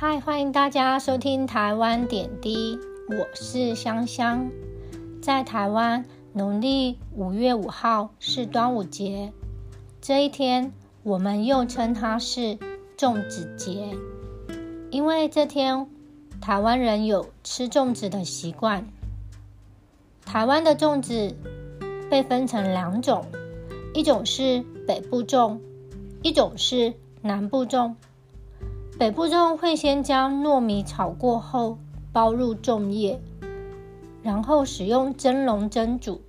嗨，欢迎大家收听台湾点滴，我是香香。在台湾，农历五月五号是端午节，这一天我们又称它是粽子节，因为这天台湾人有吃粽子的习惯。台湾的粽子被分成两种，一种是北部粽，一种是南部粽。北部粽会先将糯米炒过后包入粽叶，然后使用蒸笼蒸煮；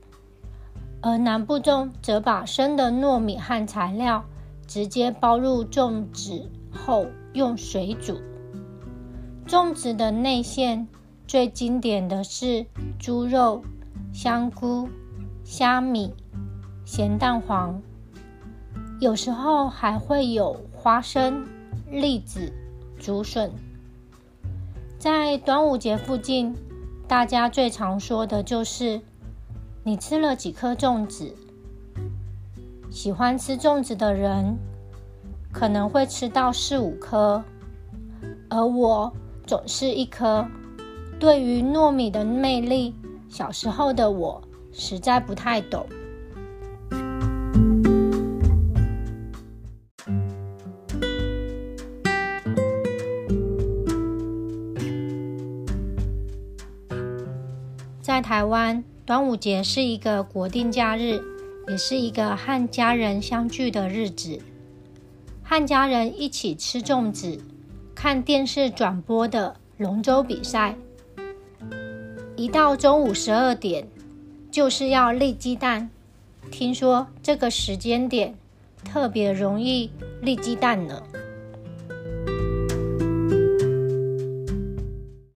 而南部粽则把生的糯米和材料直接包入粽子后用水煮。粽子的内馅最经典的是猪肉、香菇、虾米、咸蛋黄，有时候还会有花生。栗子、竹笋，在端午节附近，大家最常说的就是你吃了几颗粽子。喜欢吃粽子的人可能会吃到四五颗，而我总是一颗。对于糯米的魅力，小时候的我实在不太懂。在台湾，端午节是一个国定假日，也是一个和家人相聚的日子。和家人一起吃粽子，看电视转播的龙舟比赛。一到中午十二点，就是要立鸡蛋。听说这个时间点特别容易立鸡蛋呢。